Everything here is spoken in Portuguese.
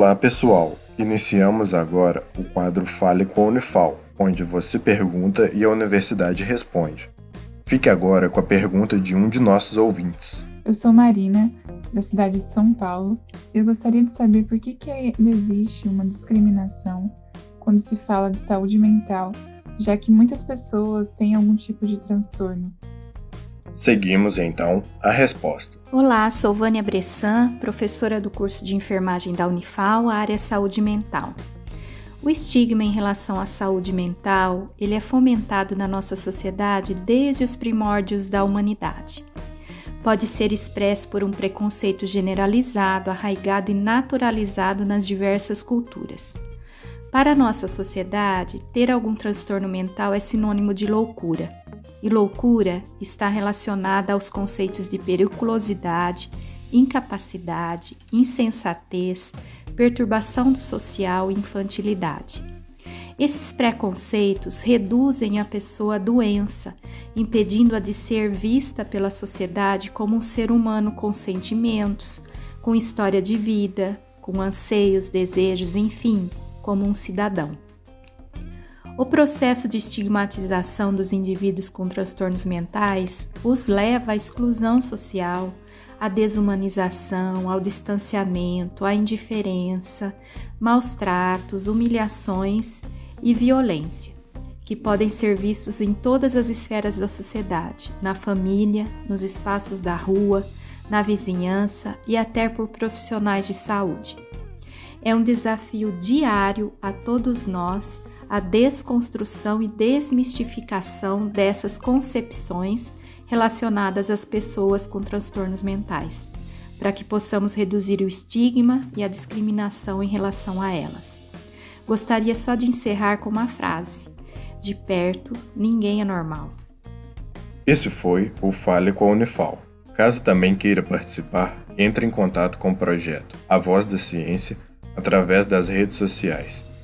Olá pessoal, iniciamos agora o quadro Fale com a Unifal, onde você pergunta e a universidade responde. Fique agora com a pergunta de um de nossos ouvintes. Eu sou Marina, da cidade de São Paulo. Eu gostaria de saber por que, que existe uma discriminação quando se fala de saúde mental, já que muitas pessoas têm algum tipo de transtorno. Seguimos então a resposta. Olá, sou Vânia Bressan, professora do curso de enfermagem da Unifal, área saúde mental. O estigma em relação à saúde mental, ele é fomentado na nossa sociedade desde os primórdios da humanidade. Pode ser expresso por um preconceito generalizado, arraigado e naturalizado nas diversas culturas. Para a nossa sociedade, ter algum transtorno mental é sinônimo de loucura e loucura está relacionada aos conceitos de periculosidade, incapacidade, insensatez, perturbação do social e infantilidade. Esses preconceitos reduzem a pessoa à doença, impedindo-a de ser vista pela sociedade como um ser humano com sentimentos, com história de vida, com anseios, desejos, enfim, como um cidadão. O processo de estigmatização dos indivíduos com transtornos mentais os leva à exclusão social, à desumanização, ao distanciamento, à indiferença, maus tratos, humilhações e violência, que podem ser vistos em todas as esferas da sociedade, na família, nos espaços da rua, na vizinhança e até por profissionais de saúde. É um desafio diário a todos nós a desconstrução e desmistificação dessas concepções relacionadas às pessoas com transtornos mentais, para que possamos reduzir o estigma e a discriminação em relação a elas. Gostaria só de encerrar com uma frase: De perto, ninguém é normal. Esse foi o Fale com a Unifal. Caso também queira participar, entre em contato com o projeto A Voz da Ciência através das redes sociais